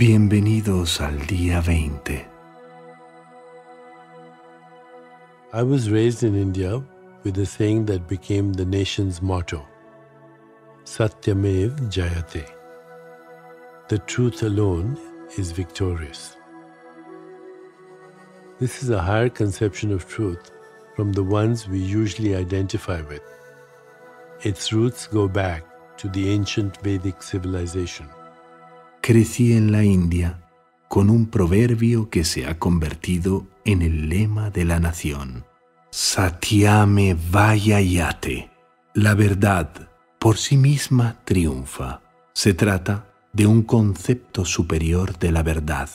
Bienvenidos al día 20. I was raised in India with a saying that became the nation's motto Satyamev Jayate. The truth alone is victorious. This is a higher conception of truth from the ones we usually identify with. Its roots go back to the ancient Vedic civilization. Crecí en la India con un proverbio que se ha convertido en el lema de la nación. Satyame Vayayate. La verdad por sí misma triunfa. Se trata de un concepto superior de la verdad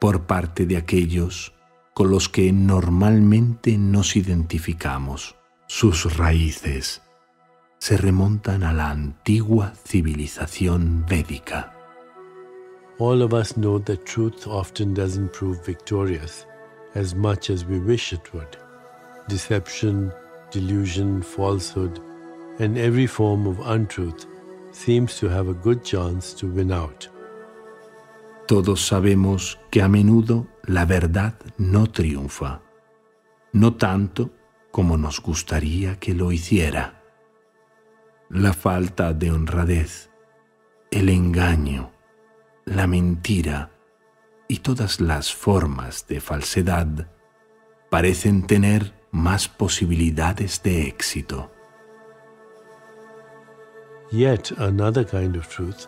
por parte de aquellos con los que normalmente nos identificamos. Sus raíces se remontan a la antigua civilización védica. All of us know that truth often doesn't prove victorious as much as we wish it would. Deception, delusion, falsehood, and every form of untruth seems to have a good chance to win out. Todos sabemos que a menudo la verdad no triunfa, no tanto como nos gustaría que lo hiciera. La falta de honradez, el engaño, la mentira y todas las formas de falsedad parecen tener más posibilidades de éxito. Yet another kind of truth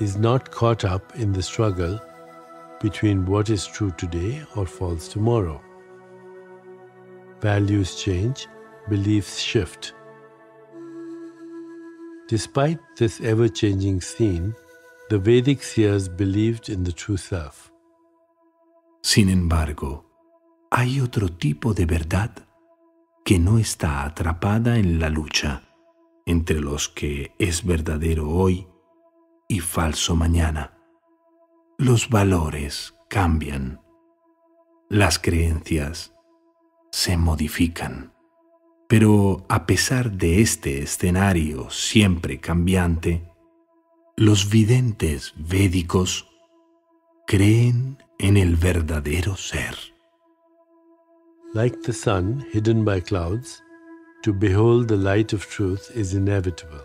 is not caught up in the struggle between what is true today or false tomorrow. Values change, beliefs shift. Despite this ever changing scene, the Vedic seers believed in true self. Sin embargo, hay otro tipo de verdad que no está atrapada en la lucha entre los que es verdadero hoy y falso mañana. Los valores cambian, las creencias se modifican. Pero a pesar de este escenario siempre cambiante, los videntes védicos creen en el verdadero ser. Like the sun hidden by clouds, to behold the light of truth is inevitable.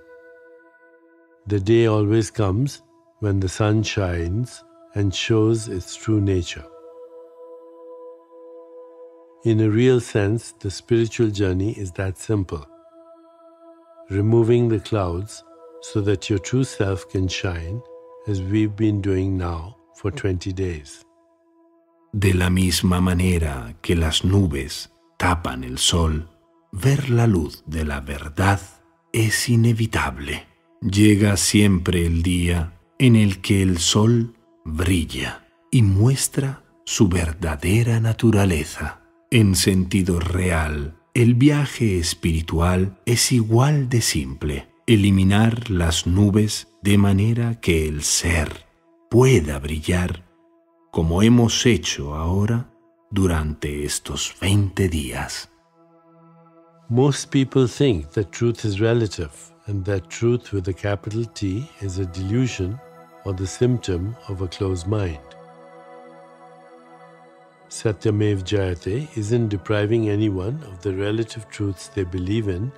The day always comes when the sun shines and shows its true nature. In a real sense, the spiritual journey is that simple. Removing the clouds so that your true self can shine, as we've been doing now for 20 days. De la misma manera que las nubes tapan el sol, ver la luz de la verdad es inevitable. Llega siempre el día en el que el sol brilla y muestra su verdadera naturaleza. En sentido real, el viaje espiritual es igual de simple. Eliminar las nubes de manera que el ser pueda brillar como hemos hecho ahora durante estos 20 días. Most people think that truth is relative and that truth with a capital T is a delusion or the symptom of a closed mind. Satyamev Jayate isn't depriving anyone of the relative truths they believe in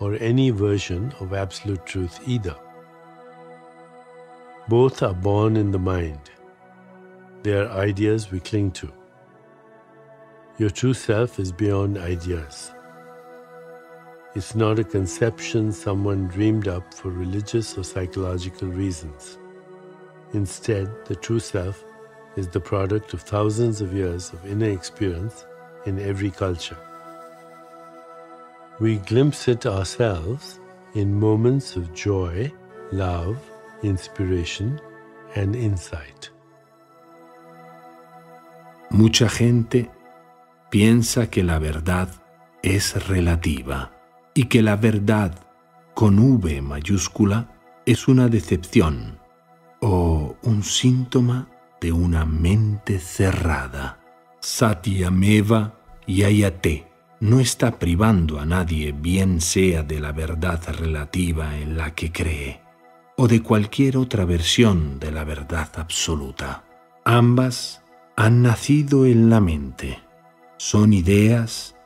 or any version of absolute truth either. Both are born in the mind. They are ideas we cling to. Your true self is beyond ideas. It's not a conception someone dreamed up for religious or psychological reasons. Instead, the true self is the product of thousands of years of inner experience in every culture. We glimpse it ourselves in moments of joy, love, inspiration, and insight. Mucha gente piensa que la verdad es relativa y que la verdad con V mayúscula es una decepción o un síntoma de una mente cerrada. Satyameva Yayate no está privando a nadie bien sea de la verdad relativa en la que cree o de cualquier otra versión de la verdad absoluta. Ambas han nacido en la mente. Son ideas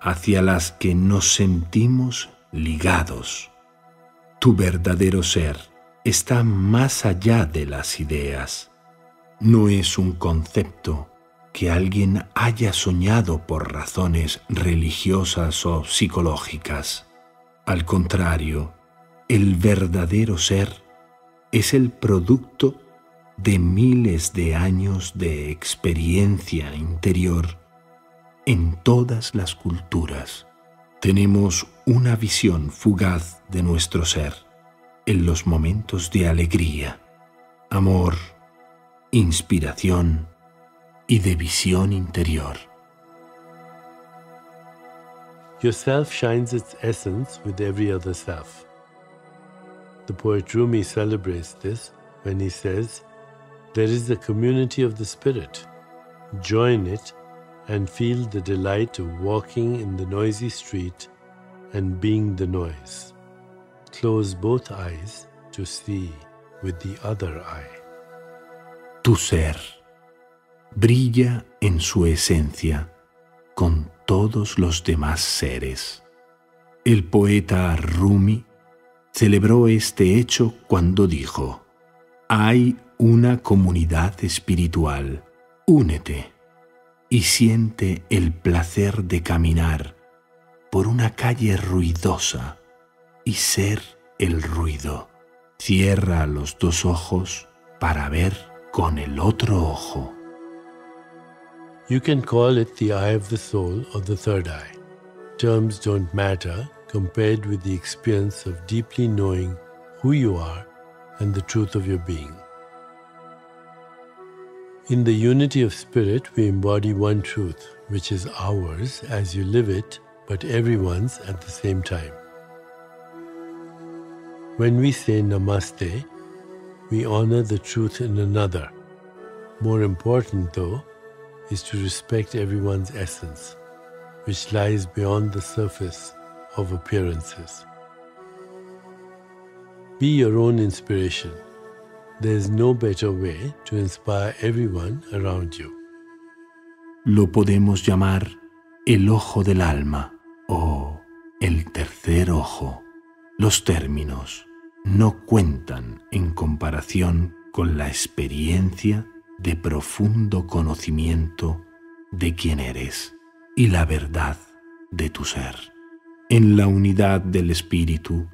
hacia las que nos sentimos ligados. Tu verdadero ser está más allá de las ideas. No es un concepto que alguien haya soñado por razones religiosas o psicológicas. Al contrario, el verdadero ser es el producto de miles de años de experiencia interior en todas las culturas. Tenemos una visión fugaz de nuestro ser en los momentos de alegría, amor, inspiración y de visión interior. Your self shines its essence with every other self. The poet Rumi celebrates this when he says, There is the community of the Spirit. Join it and feel the delight of walking in the noisy street and being the noise. Close both eyes to see with the other eye. Tu ser brilla en su esencia con todos los demás seres. El poeta Rumi celebró este hecho cuando dijo, hay una comunidad espiritual. Únete y siente el placer de caminar por una calle ruidosa y ser el ruido. Cierra los dos ojos para ver con el otro ojo. You can call it the eye of the soul or the third eye. Terms don't matter compared with the experience of deeply knowing who you are and the truth of your being. In the unity of spirit, we embody one truth, which is ours as you live it, but everyone's at the same time. When we say Namaste, we honor the truth in another. More important, though, is to respect everyone's essence, which lies beyond the surface of appearances. Be your own inspiration There's no better way to inspire everyone around you. Lo podemos llamar el ojo del alma o el tercer ojo. Los términos no cuentan en comparación con la experiencia de profundo conocimiento de quién eres y la verdad de tu ser. En la unidad del Espíritu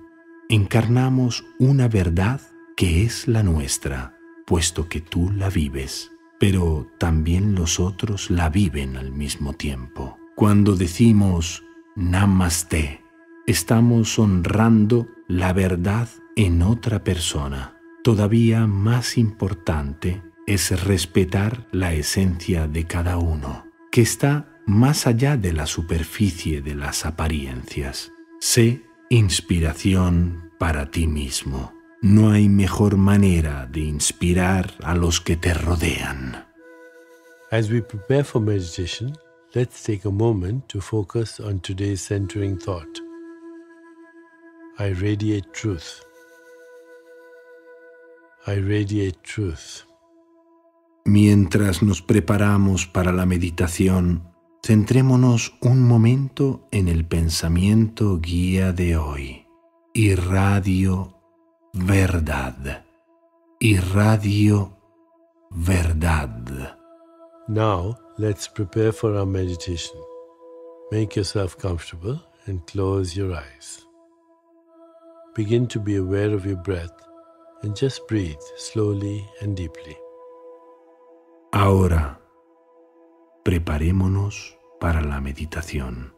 encarnamos una verdad que es la nuestra, puesto que tú la vives, pero también los otros la viven al mismo tiempo. Cuando decimos Namaste, estamos honrando la verdad en otra persona. Todavía más importante es respetar la esencia de cada uno, que está más allá de la superficie de las apariencias. Sé inspiración para ti mismo. No hay mejor manera de inspirar a los que te rodean. As we prepare for meditation, let's take a moment to focus on today's centering thought. I radiate truth. I radiate truth. Mientras nos preparamos para la meditación, centrémonos un momento en el pensamiento guía de hoy. Irradio verdad. Irradio verdad. Now, let's prepare for our meditation. Make yourself comfortable and close your eyes. Begin to be aware of your breath and just breathe slowly and deeply. Ahora, preparémonos para la meditación.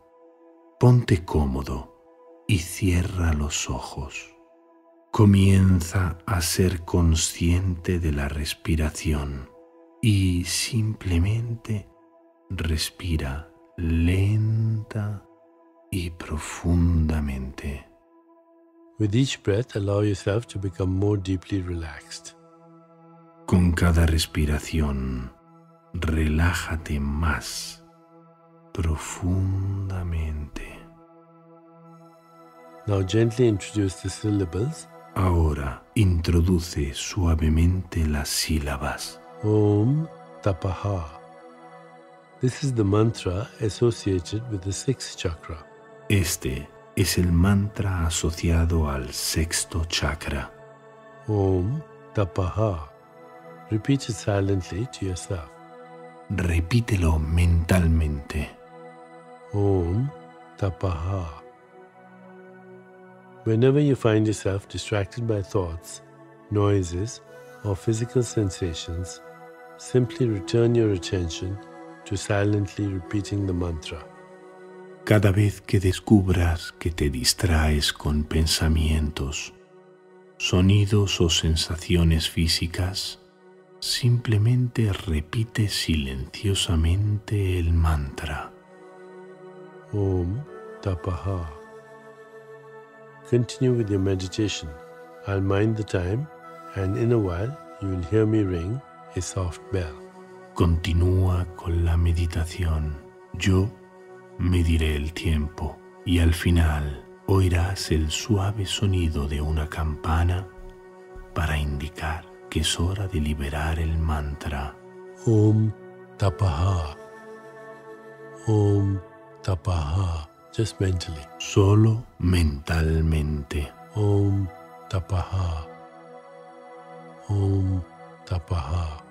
Ponte cómodo y cierra los ojos. Comienza a ser consciente de la respiración y simplemente respira lenta y profundamente. With each breath, allow yourself to become more deeply relaxed. Con cada respiración, relájate más profundamente. Now gently introduce the syllables Ahora introduce suavemente las sílabas. Om Tapaha. This is the mantra associated with the sixth chakra. Este es el mantra asociado al sexto chakra. Om Tapaha. Repeat it silently to yourself. Repítelo mentalmente. Om Tapaha. Whenever you find yourself distracted by thoughts, noises, or physical sensations, simply return your attention to silently repeating the mantra. Cada vez que descubras que te distraes con pensamientos, sonidos o sensaciones físicas, simplemente repite silenciosamente el mantra. Om Tapaha. Continue with your meditation. I'll mind the time, and in a while you will hear me ring a soft bell. Continúa con la meditación. Yo mediré el tiempo y al final oirás el suave sonido de una campana para indicar que es hora de liberar el mantra. Om Tapaha. Om Tapaha. Just mentally. Solo mentalmente. Om Tapaha. Om Tapaha.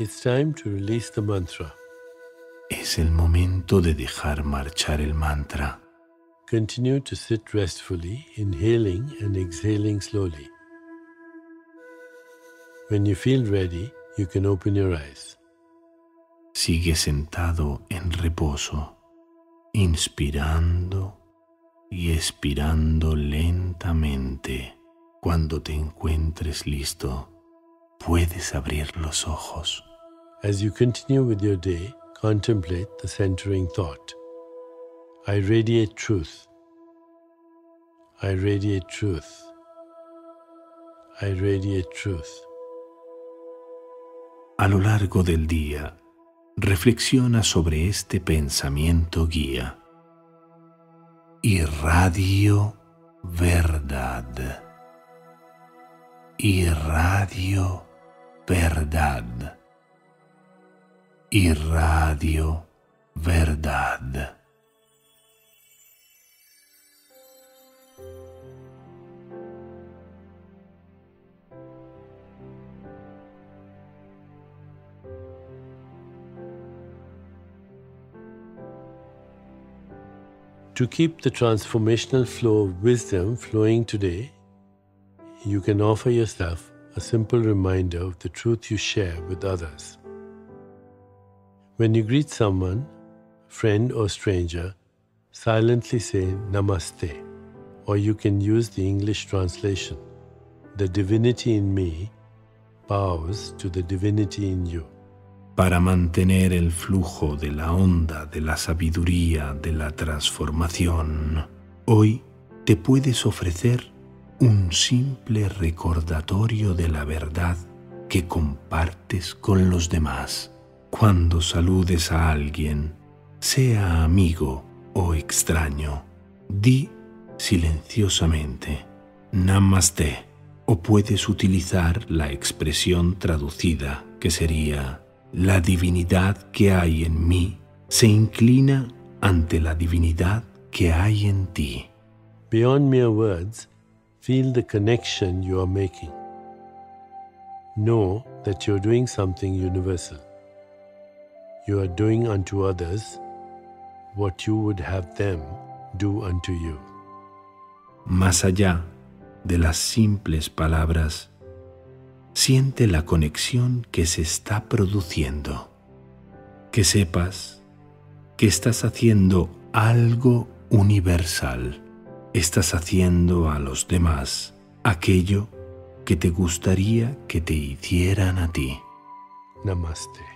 It's time to release the mantra. Es el momento de dejar marchar el mantra. Continue to sit restfully, inhaling and exhaling slowly. When you feel ready, you can open your eyes. Sigue sentado en reposo, inspirando y expirando lentamente. Cuando te encuentres listo, puedes abrir los ojos. As you continue with your day, contemplate the centering thought. I radiate truth. I radiate truth. I radiate truth. A lo largo del día, reflexiona sobre este pensamiento guía. Irradio verdad. Irradio verdad. Irradio verdad. To keep the transformational flow of wisdom flowing today, you can offer yourself a simple reminder of the truth you share with others. When you greet someone, friend or stranger, silently say Namaste, or you can use the English translation The divinity in me bows to the divinity in you. para mantener el flujo de la onda de la sabiduría de la transformación, hoy te puedes ofrecer un simple recordatorio de la verdad que compartes con los demás. Cuando saludes a alguien, sea amigo o extraño, di silenciosamente Namaste o puedes utilizar la expresión traducida que sería la divinidad que hay en mí se inclina ante la divinidad que hay en ti. Beyond mere words, feel the connection you are making. Know that you're doing something universal. You are doing unto others what you would have them do unto you. Más allá de las simples palabras, siente la conexión que se está produciendo. Que sepas que estás haciendo algo universal. Estás haciendo a los demás aquello que te gustaría que te hicieran a ti. Namaste.